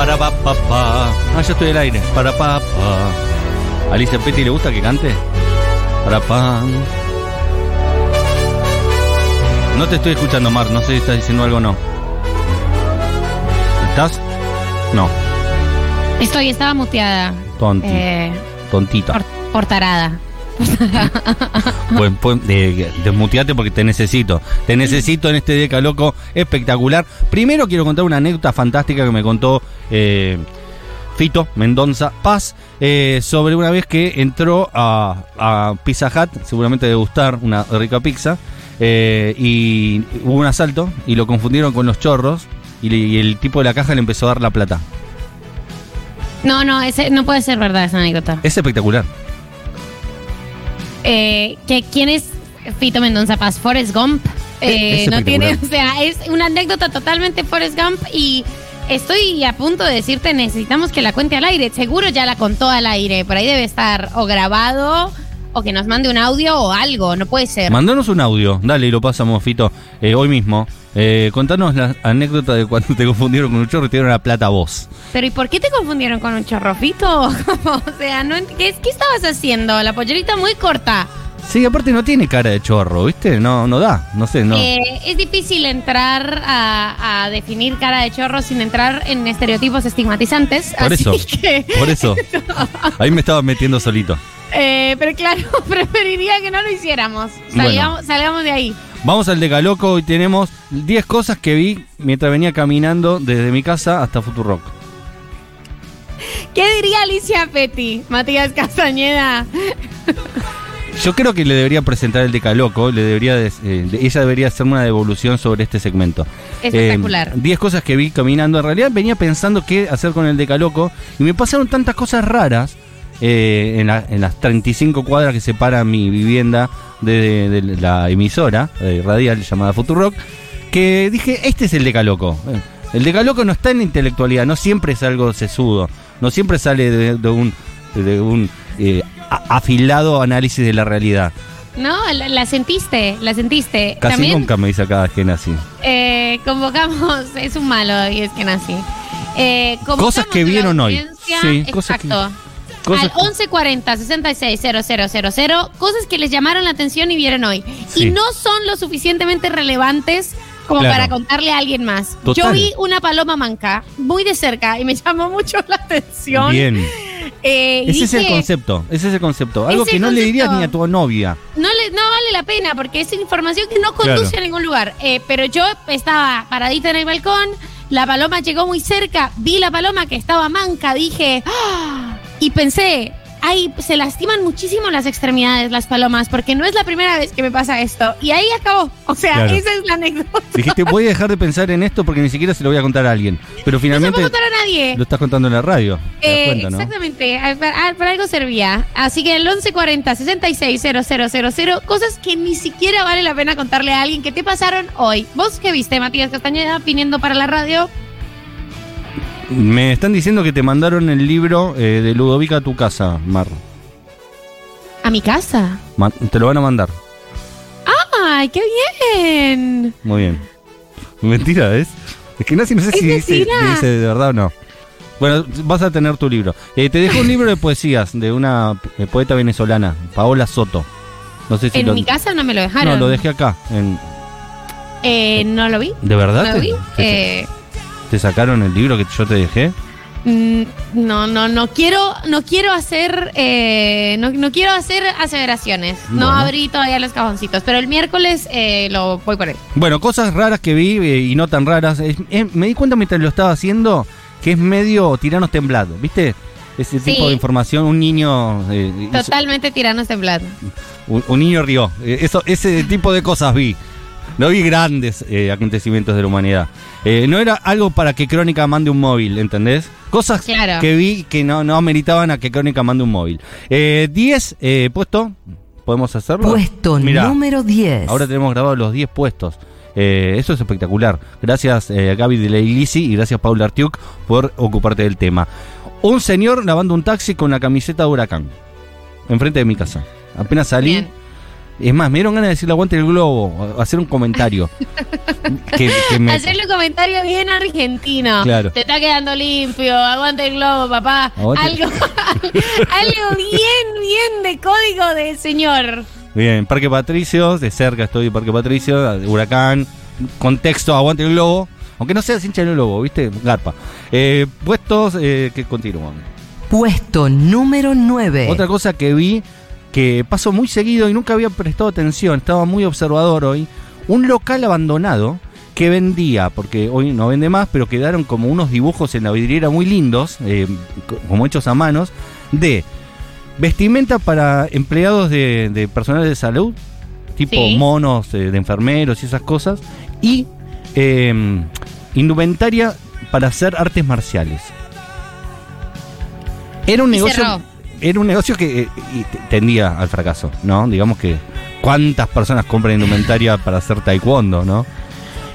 para pa pa pa. Ah, ya estoy al aire. Para pa pa. Alicia Petty le gusta que cante. Para pa. No te estoy escuchando, Mar. No sé si estás diciendo algo o no. ¿Estás? No. Estoy, estaba muteada. Tonti. Eh, Tontita. por, por tarada. Pues, pues, eh, desmuteate porque te necesito. Te necesito en este Deca Loco espectacular. Primero quiero contar una anécdota fantástica que me contó eh, Fito Mendonza Paz eh, sobre una vez que entró a, a Pizza Hut, seguramente de gustar una rica pizza, eh, y hubo un asalto y lo confundieron con los chorros y, le- y el tipo de la caja le empezó a dar la plata. No, no, ese, no puede ser verdad esa anécdota. Es espectacular. Eh, que, ¿Quién es Fito Mendoza Paz? Forrest Gump. Eh, Es no tiene, o sea, es una anécdota totalmente Forrest Gump y estoy a punto de decirte, necesitamos que la cuente al aire. Seguro ya la contó al aire, por ahí debe estar o grabado o que nos mande un audio o algo, no puede ser. Mandanos un audio, dale y lo pasamos, Fito, eh, hoy mismo. Eh, contanos la anécdota de cuando te confundieron con un chorro y te dieron la plata a vos. Pero ¿y por qué te confundieron con un chorrofito? o sea, no, ¿qué, ¿qué estabas haciendo? La pollerita muy corta. Sí, aparte no tiene cara de chorro, ¿viste? No, no da, no sé, no. Eh, es difícil entrar a, a definir cara de chorro sin entrar en estereotipos estigmatizantes. por así eso, que- por eso. Ahí me estaba metiendo solito. Eh, pero claro, preferiría que no lo hiciéramos. Bueno. Salgamos, salgamos de ahí. Vamos al Decaloco, hoy tenemos 10 cosas que vi mientras venía caminando desde mi casa hasta Futurock. ¿Qué diría Alicia Petty, Matías Castañeda? Yo creo que le debería presentar el Decaloco, le debería eh, de- ella debería hacerme una devolución sobre este segmento. Espectacular. 10 cosas que vi caminando. En realidad venía pensando qué hacer con el Decaloco y me pasaron tantas cosas raras eh, en, la- en las 35 cuadras que separan mi vivienda de, de- de la emisora eh, radial llamada Futurock que dije, este es el Decaloco. Eh, El Decaloco no está en la intelectualidad, no siempre es algo sesudo, no siempre sale de, de un, de un eh, afilado análisis de la realidad. No, la, la sentiste, la sentiste. Casi También nunca me dice cada quien así. eh, convocamos, es un malo y es que nací. Eh, Cosas que vieron hoy. Sí, cosas que- exacto. Cosas Al que- 1140 660000, cosas que les llamaron la atención y vieron hoy. Sí. Y no son lo suficientemente relevantes como Claro. para contarle a alguien más. Total. Yo vi una paloma manca muy de cerca y me llamó mucho la atención. Bien. Eh, Ese es el concepto, ese es el concepto. Algo que no le dirías ni a tu novia. no, le, no vale la pena porque es información que no conduce Claro. a ningún lugar. Eh, pero yo estaba paradita en el balcón, la paloma llegó muy cerca, vi la paloma que estaba manca, dije, ¡Ah! Y pensé, ay, se lastiman muchísimo las extremidades las palomas porque no es la primera vez que me pasa esto. Y ahí acabó. O sea, Claro. esa es la anécdota. Dijiste, voy a dejar de pensar en esto porque ni siquiera se lo voy a contar a alguien. Pero No se finalmente puede contar a nadie. lo estás contando en la radio. ¿Te das Eh, cuenta, no? Exactamente, ah, para, ah, para algo servía. Así que el 1140 660000, cosas que ni siquiera vale la pena contarle a alguien que te pasaron hoy. ¿Vos qué viste, Matías Castañeda, viniendo para la radio? Me están diciendo que te mandaron el libro eh, de Ludovica a tu casa, Mar. A mi casa. Ma- te lo van a mandar. ¡Ay, qué bien! Muy bien. Mentira, ¿es? Es que no, sé- no sé Es si dice, mentira. dice de verdad o no. Bueno, vas a tener tu libro. Eh, te dejo un libro de poesías de una eh, poeta venezolana, Paola Soto. No sé si En lo... mi casa no me lo dejaron. No, lo dejé acá. en- Eh, no lo vi. ¿De verdad? No lo vi. Eh, te sacaron el libro que yo te dejé? mm, no, no, no quiero, no quiero hacer, eh, no, no quiero hacer aseveraciones. No abrí todavía los cajoncitos, pero el miércoles eh, lo voy por él. Bueno, cosas raras que vi eh, y no tan raras. Es- es- me di cuenta mientras lo estaba haciendo que es medio tiranos temblados, ¿viste? Ese Sí. tipo de información, un niño... eh, hizo- Totalmente tiranos temblando. un, un niño rió. Eh, Eso, ese tipo de cosas vi. No vi grandes eh, acontecimientos de la humanidad. Eh, no era algo para que Crónica mande un móvil, ¿entendés? Cosas Claro. que vi que no, no ameritaban a que Crónica mande un móvil. 10 eh, puesto. ¿Podemos hacerlo? Puesto Mirá, número 10. Ahora tenemos grabados los 10 puestos. Eh, eso es espectacular. Gracias eh, a Gaby de la Ilisi y gracias Paula Artiuk por ocuparte del tema. Un señor lavando un taxi con la camiseta de huracán. Enfrente de mi casa. Apenas salí. Bien. Es más, me dieron ganas de decirle aguante el globo, hacer un comentario. que, que me- Hacerle un comentario bien argentino. Claro. Te está quedando limpio, aguante el globo, papá. Aguante- Algo, algo bien, bien de código de señor. Bien, Parque Patricios, de cerca estoy en Parque Patricio, Huracán, contexto, aguante el globo. Aunque no seas hincha del globo, ¿viste? Garpa. Eh, puestos eh, que continúan. Puesto número 9. Otra cosa que vi que pasó muy seguido y nunca había prestado atención, estaba muy observador hoy, un local abandonado que vendía, porque hoy no vende más, pero quedaron como unos dibujos en la vidriera muy lindos, eh, co- como hechos a manos, de vestimenta para empleados de, de personal de salud, tipo Sí. monos eh, de enfermeros y esas cosas, y eh, indumentaria para hacer artes marciales. Era un Y negocio cerró. Era un negocio que eh, tendía al fracaso, ¿no? Digamos que cuántas personas compran indumentaria para hacer taekwondo, ¿no?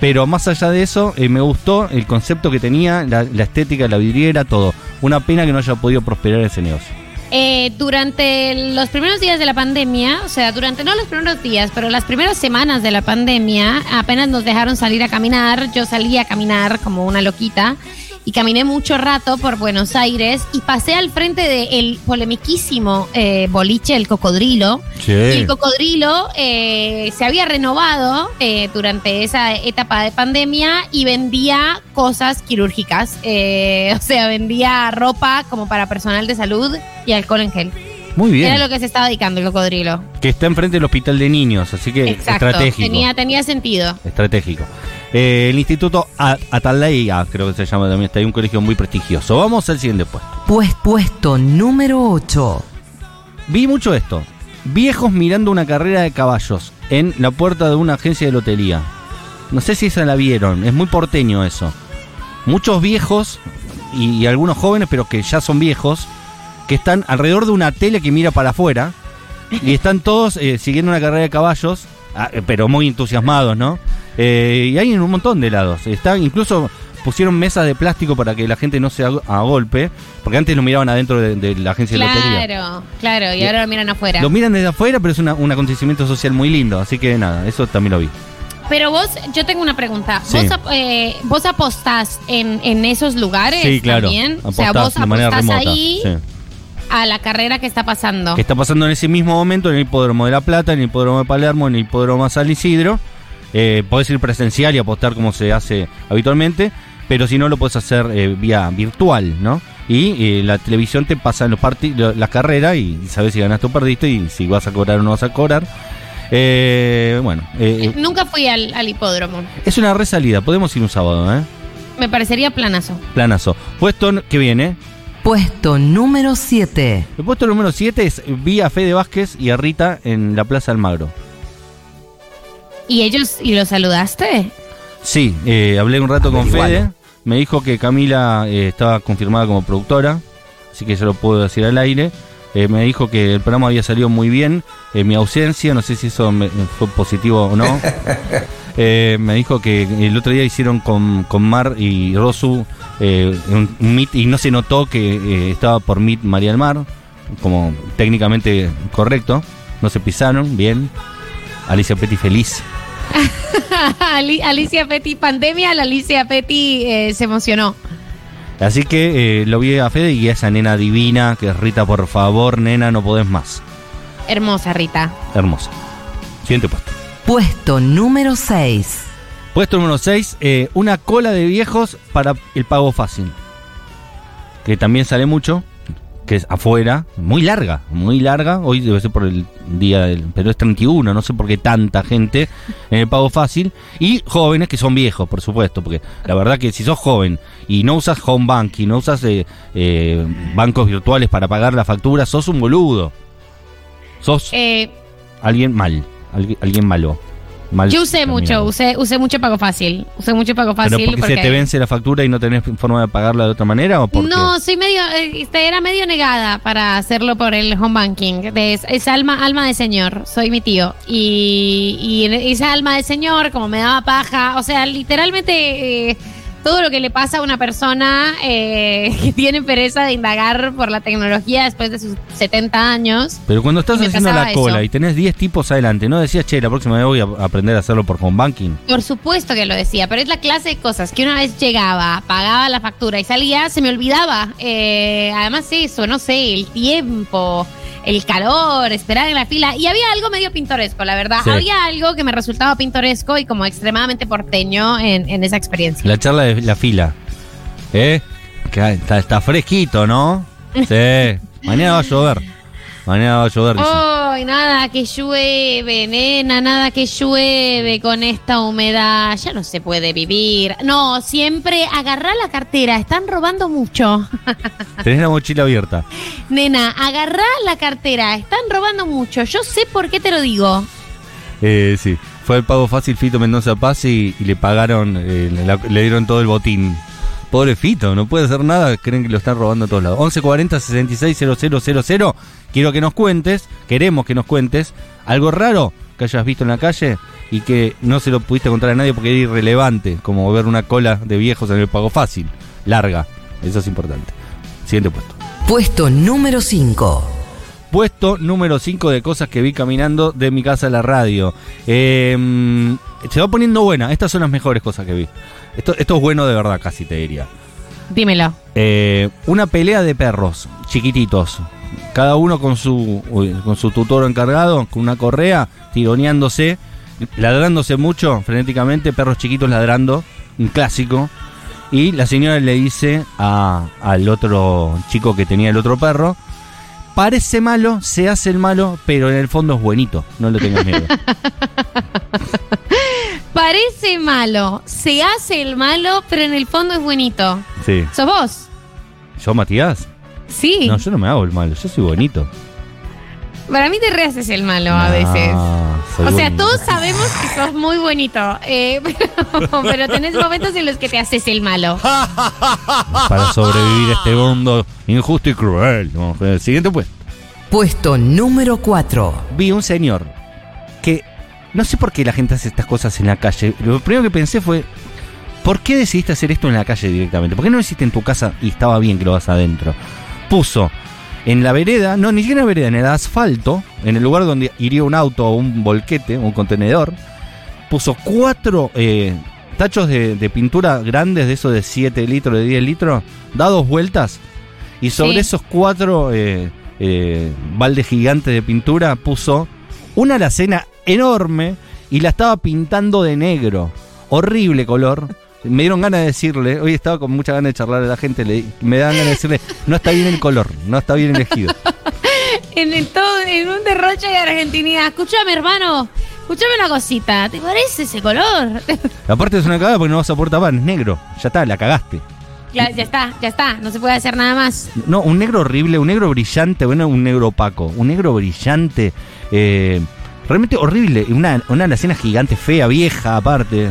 Pero más allá de eso, eh, me gustó el concepto que tenía, la, la estética, la vidriera, todo. Una pena que no haya podido prosperar ese negocio. Eh, durante los primeros días de la pandemia, o sea, durante no los primeros días, pero las primeras semanas de la pandemia, apenas nos dejaron salir a caminar, yo salí a caminar como una loquita y caminé mucho rato por Buenos Aires y pasé al frente del polemiquísimo eh, boliche El Cocodrilo. Y el cocodrilo eh, se había renovado eh, durante esa etapa de pandemia y vendía cosas quirúrgicas. Eh, o sea, vendía ropa como para personal de salud y alcohol en gel. Muy bien. Era lo que se estaba dedicando el cocodrilo. Que está enfrente del hospital de niños, así que Exacto. estratégico. Tenía, tenía sentido. Estratégico. Eh, el Instituto A- Atalaya, creo que se llama también, está ahí un colegio muy prestigioso. Vamos al siguiente puesto. Pues puesto número 8. Vi mucho esto. Viejos mirando una carrera de caballos en la puerta de una agencia de lotería. No sé si esa la vieron, es muy porteño eso. Muchos viejos y, y algunos jóvenes, pero que ya son viejos, que están alrededor de una tele que mira para afuera y están todos eh, siguiendo una carrera de caballos, ah, eh, pero muy entusiasmados, ¿no? Eh, y hay en un montón de lados. Está, incluso pusieron mesas de plástico para que la gente no se haga a golpe, porque antes lo miraban adentro de, de la agencia de lotería. Claro, claro. Y ahora lo miran afuera. Lo miran desde afuera, pero es una- un acontecimiento social muy lindo. Así que nada, eso también lo vi. Pero vos, yo tengo una pregunta. Sí. ¿Vos, eh, ¿Vos apostás en, en esos lugares Sí, claro. también? o sea, vos de manera apostás remota. ahí sí. A la carrera que está pasando. Que está pasando en ese mismo momento en el hipódromo de La Plata, en el hipódromo de Palermo, en el hipódromo de San Isidro. Eh, podés ir presencial y apostar como se hace habitualmente, pero si no lo puedes hacer eh, vía virtual, ¿no? Y eh, la televisión te pasa en los parti- lo- las carreras y sabes si ganaste o perdiste y si vas a cobrar o no vas a cobrar. Bueno, Nunca fui al, al hipódromo. es una resalida, podemos ir un sábado, ¿eh? Me parecería planazo. Planazo. Puesto que viene. Puesto número 7. El puesto número 7 es vi a Fede Vázquez y a Rita en la Plaza Almagro. ¿Y ellos, y los saludaste? Sí, eh, hablé un rato con Averigualo. Fede. Me dijo que Camila eh, estaba confirmada como productora, así que yo lo puedo decir al aire. Eh, me dijo que el programa había salido muy bien en mi ausencia, no sé si eso me- fue positivo o no. Eh, me dijo que el otro día hicieron con, con Mar y Rosu eh, un, un meet y no se notó que eh, estaba por meet María del Mar, como técnicamente correcto. No se pisaron, bien. Alicia Petty feliz. Ali- Alicia Petty, pandemia, la Alicia Petty eh, se emocionó. Así que eh, lo vi a Fede y a esa nena divina, que es Rita, por favor, nena, no podés más. Hermosa, Rita. Hermosa. Siguiente puesto. Puesto número 6. Puesto número 6, una cola de viejos para el pago fácil. Que también sale mucho, que es afuera, muy larga, muy larga. Hoy debe ser por el día del. Pero es 31, no sé por qué tanta gente en el pago fácil. Y jóvenes que son viejos, por supuesto, porque la verdad que si sos joven y no usas home banking, no usas eh, eh, bancos virtuales para pagar la factura, sos un boludo. Sos Eh, alguien mal, alguien, alguien malo. Mal yo usé mucho, usé, usé mucho pago fácil. Usé mucho pago ¿Pero fácil. porque, se te vence la factura y no tenés forma de pagarla de otra manera o porque No, soy medio, eh, este, era medio negada para hacerlo por el home banking. De- es, es alma, alma de señor, soy mi tío. Y, y en esa alma de señor, como me daba paja, o sea, literalmente eh, todo lo que le pasa a una persona eh, que tiene pereza de indagar por la tecnología después de sus 70 años. Pero cuando estás haciendo la cola eso. y tenés 10 tipos adelante, no decías, che, la próxima vez voy a aprender a hacerlo por home banking. Por supuesto que lo decía, pero es la clase de cosas que una vez llegaba, pagaba la factura y salía, se me olvidaba. Eh, además eso, no sé, el tiempo, el calor, esperar en la fila. Y había algo medio pintoresco, la verdad. Sí. Había algo que me resultaba pintoresco y como extremadamente porteño en, en esa experiencia. La charla de la fila. ¿Eh? Que está, está fresquito, ¿no? Sí. Mañana va a llover. Mañana va a llover. nada que llueve, nena, nada que llueve con esta humedad. Ya no se puede vivir. No, siempre agarrá la cartera, están robando mucho. Tenés la mochila abierta. Nena, agarrá la cartera, están robando mucho. Yo sé por qué te lo digo. Eh, sí. Fue el pago fácil Fito Mendoza Paz y, le pagaron, eh, le dieron todo el botín. Pobre Fito, no puede hacer nada, creen que lo están robando a todos lados. 1140 660000. Quiero que nos cuentes, queremos que nos cuentes algo raro que hayas visto en la calle y que no se lo pudiste contar a nadie porque era irrelevante, como ver una cola de viejos en el pago fácil, larga. Eso es importante. Siguiente puesto. Puesto número 5. Puesto número 5 de cosas que vi caminando de mi casa a la radio. Eh, se va poniendo buena. Estas son las mejores cosas que vi. Esto, esto es bueno de verdad, casi te diría. Dímelo. Eh, una pelea de perros, chiquititos. Cada uno con su, uy, con su tutor encargado, con una correa, tironeándose, ladrándose mucho, frenéticamente, perros chiquitos ladrando, un clásico. Y la señora le dice a- al otro chico que tenía el otro perro, parece malo, se hace el malo, pero en el fondo es buenito, no le tengas miedo. Parece malo, se hace el malo, pero en el fondo es buenito. Sí. ¿Sos vos? ¿Yo, Matías? Sí. No, yo no me hago el malo, yo soy bonito. Para mí te rehaces el malo a veces. O sea, todos sabemos que sos muy bonito, eh, pero, pero tenés momentos en los que te haces el malo. para sobrevivir a este mundo injusto y cruel. El siguiente pues. Puesto número 4. Vi un señor que no sé por qué la gente hace estas cosas en la calle. Lo primero que pensé fue, ¿por qué decidiste hacer esto en la calle directamente? ¿Por qué no lo hiciste en tu casa y estaba bien que lo hagas adentro? Puso en la vereda, no, ni siquiera en la vereda, en el asfalto, en el lugar donde iría un auto o un volquete, un contenedor, puso cuatro eh, tachos de, de pintura grandes, de esos de 7 litros, de 10 litros, dados vueltas, y sobre Sí. esos cuatro eh, eh, baldes gigantes de pintura puso una alacena enorme y la estaba pintando de negro. Horrible color. Me dieron ganas de decirle, hoy estaba con mucha ganas de charlar a la gente, le, me dan ganas de decirle, no está bien el color, no está bien elegido. En, el todo, en un derroche de argentinidad. Escúchame, hermano. Escúchame una cosita. ¿Te parece ese color? Aparte es una cagada porque no vas a poder tapar, es negro. Ya está, la cagaste. ya, ya está, ya está. No se puede hacer nada más. No, un negro horrible, un negro brillante, bueno, un negro opaco, un negro brillante, eh, realmente horrible, una, una gigante, fea, vieja aparte,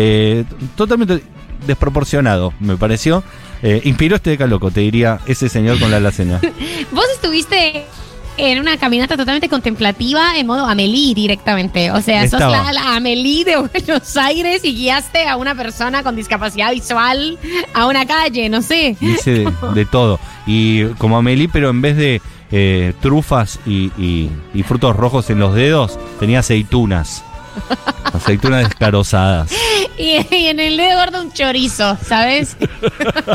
eh, totalmente desproporcionado, me pareció. Eh, inspiró este decaloco, te diría, ese señor con la alacena. Vos estuviste en una caminata totalmente contemplativa en modo Amelie directamente. O sea, sos Estaba. la, la Amelie de Buenos Aires y guiaste a una persona con discapacidad visual a una calle, no sé. Dice de, de todo. Y como Amelie, pero en vez de eh, trufas y, y- y frutos rojos en los dedos, tenía aceitunas. Aceitunas descarozadas. Y, y en el dedo gordo un chorizo, ¿sabes?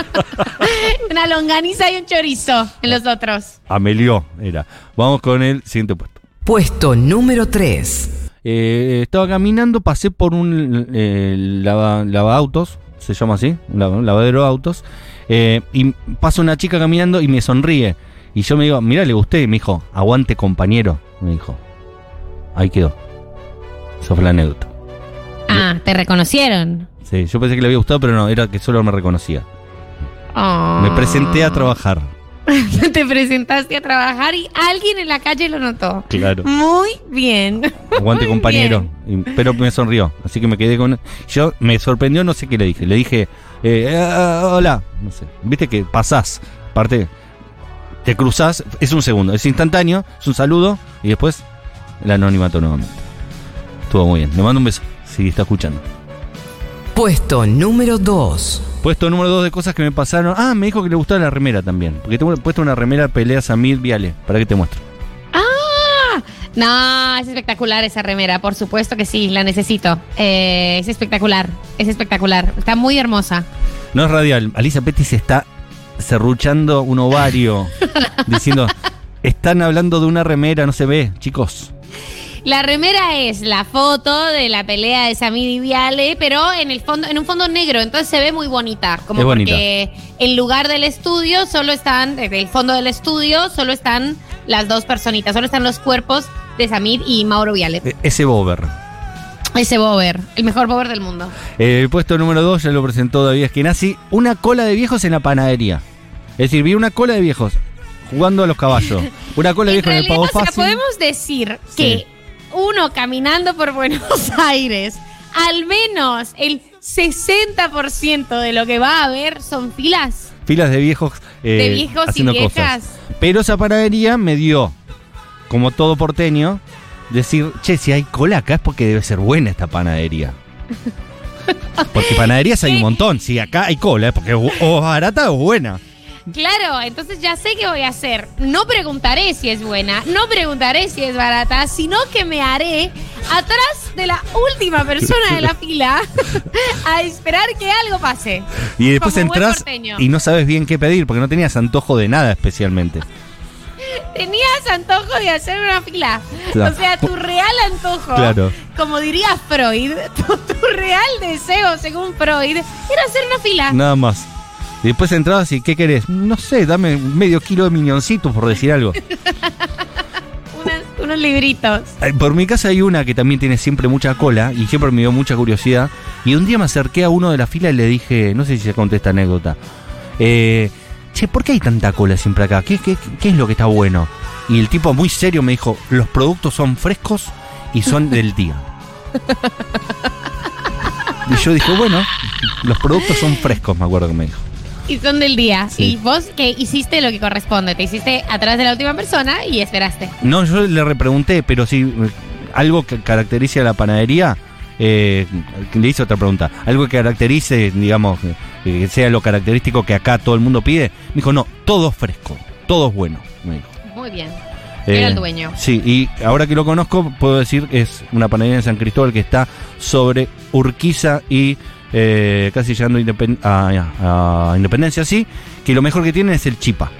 una longaniza y un chorizo en los otros. Amelió era. Vamos con el siguiente puesto. Puesto número 3. Eh, estaba caminando, pasé por un eh, lava, autos, se llama así, un lava- un lavadero de autos, eh, y pasa una chica caminando y me sonríe. Y yo me digo, mira, le gusté, y me dijo, aguante compañero, me dijo. Ahí quedó. Esa fue la anécdota. Ah, te reconocieron. Sí, yo pensé que le había gustado, pero no, era que solo me reconocía. Oh. Me presenté a trabajar. te presentaste a trabajar y alguien en la calle lo notó. Claro. Muy bien. Aguante Muy compañero. Pero me sonrió. Así que me quedé con. Yo me sorprendió, no sé qué le dije. Le dije, eh, ah, hola. No sé. Viste que pasás. Aparte, te cruzás. Es un segundo. Es instantáneo. Es un saludo. Y después el anonimato nuevamente. Estuvo muy bien. Le mando un beso. Si está escuchando. Puesto número 2. Puesto número dos de cosas que me pasaron. Ah, me dijo que le gustaba la remera también. Porque tengo puesto una remera pelea Samir Viale. ¿Para qué te muestro? ¡Ah! No, es espectacular esa remera, por supuesto que sí, la necesito. Eh, es espectacular, es espectacular. Está muy hermosa. No es radial. Alicia Petty se está serruchando un ovario. diciendo, están hablando de una remera, no se ve, chicos. La remera es la foto de la pelea de Samir y Viale, pero en el fondo, en un fondo negro, entonces se ve muy bonita. Como Es bonita. porque en lugar del estudio solo están, desde el fondo del estudio, solo están las dos personitas, solo están los cuerpos de Samir y Mauro Viale. E- Ese bober. Ese bober, el mejor bober del mundo. Eh, El puesto número 2 ya lo presentó David Eskenazi. Una cola de viejos en la panadería. Es decir, vi una cola de viejos jugando a los caballos. Una cola de viejos en el realidad, pago o sea, fácil. podemos decir Sí. que uno caminando por Buenos Aires, al menos el 60% de lo que va a haber son filas. Filas de viejos, eh, De viejos y viejas. cosas. Pero esa panadería me dio, como todo porteño, decir, che, si hay cola acá es porque debe ser buena esta panadería. Porque panaderías hay un montón. Si acá hay cola es porque o barata o buena. Claro, entonces ya sé qué voy a hacer. No preguntaré si es buena, no preguntaré si es barata, sino que me haré atrás de la última persona de la fila a esperar que algo pase. Y después Como entras y no sabes bien qué pedir porque no tenías antojo de nada especialmente. Tenías antojo de hacer una fila. Claro. O sea, tu real antojo, Claro. como diría Freud, tu, tu real deseo, según Freud, era hacer una fila. Nada más. Y después entrabas y ¿qué querés? No sé, dame medio kilo de miñoncitos por decir algo. Unos libritos. Por mi casa hay una que también tiene siempre mucha cola y siempre me dio mucha curiosidad. Y un día me acerqué a uno de la fila y le dije, no sé si se conté esta anécdota. Eh, che, ¿por qué hay tanta cola siempre acá? ¿Qué, qué, qué es lo que está bueno? Y el tipo muy serio me dijo, los productos son frescos y son del día. y yo dije, bueno, los productos son frescos, me acuerdo que me dijo. Y son del día. Sí. Y vos que hiciste lo que corresponde. Te hiciste atrás de la última persona y esperaste. No, yo le repregunté, pero si eh, algo que caracterice a la panadería, eh, le hice otra pregunta, algo que caracterice, digamos, eh, que sea lo característico que acá todo el mundo pide, me dijo, no, todo es fresco, todo es bueno, me dijo. Muy bien. Era el dueño. Sí, y ahora que lo conozco, puedo decir que es una panadería en San Cristóbal que está sobre Urquiza y eh, casi llegando a, Independ- a- a Independencia, sí, que lo mejor que tienen es el chipa.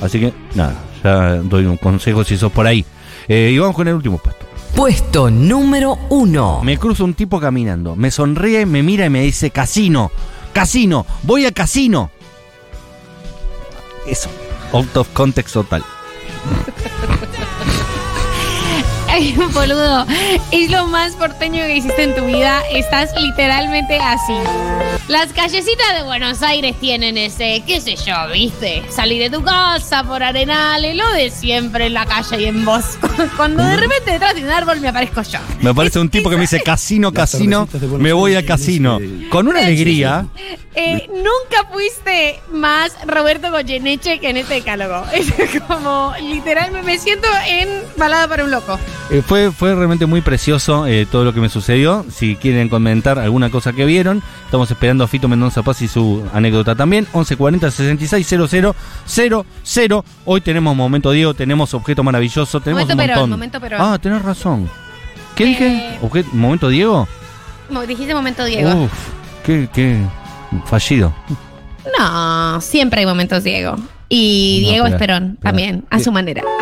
Así que, nada, ya doy un consejo si sos por ahí. Eh, y vamos con el último puesto. Puesto número 1. Me cruza un tipo caminando, me sonríe, me mira y me dice, casino, casino, voy a casino. Eso, out of context total. Ay, boludo, es lo más porteño que hiciste en tu vida. Estás literalmente así. Las callecitas de Buenos Aires tienen ese, qué sé yo, ¿viste? Salir de tu casa por arenales, lo de siempre en la calle y en vos. Cuando de repente detrás de un árbol me aparezco yo. Me aparece un tipo que me dice casino, casino, me voy a casino. eh, Con una alegría. Eh, nunca fuiste más Roberto Goyeneche que en este decálogo. Es como, literalmente, me siento en Balada para un Loco. Eh, fue, fue realmente muy precioso eh, todo lo que me sucedió. Si quieren comentar alguna cosa que vieron, estamos esperando a Fito Mendoza Paz y su anécdota también. 1140 66 00 00. Hoy tenemos Momento Diego, tenemos Objeto Maravilloso, tenemos Momento un Perón. Momento Perón. Ah, tenés razón. ¿Qué dije? ¿Momento Diego? Dijiste momento Diego. Uf, qué, qué fallido. No, siempre hay momentos Diego. Y No, Diego Esperón también, a su manera.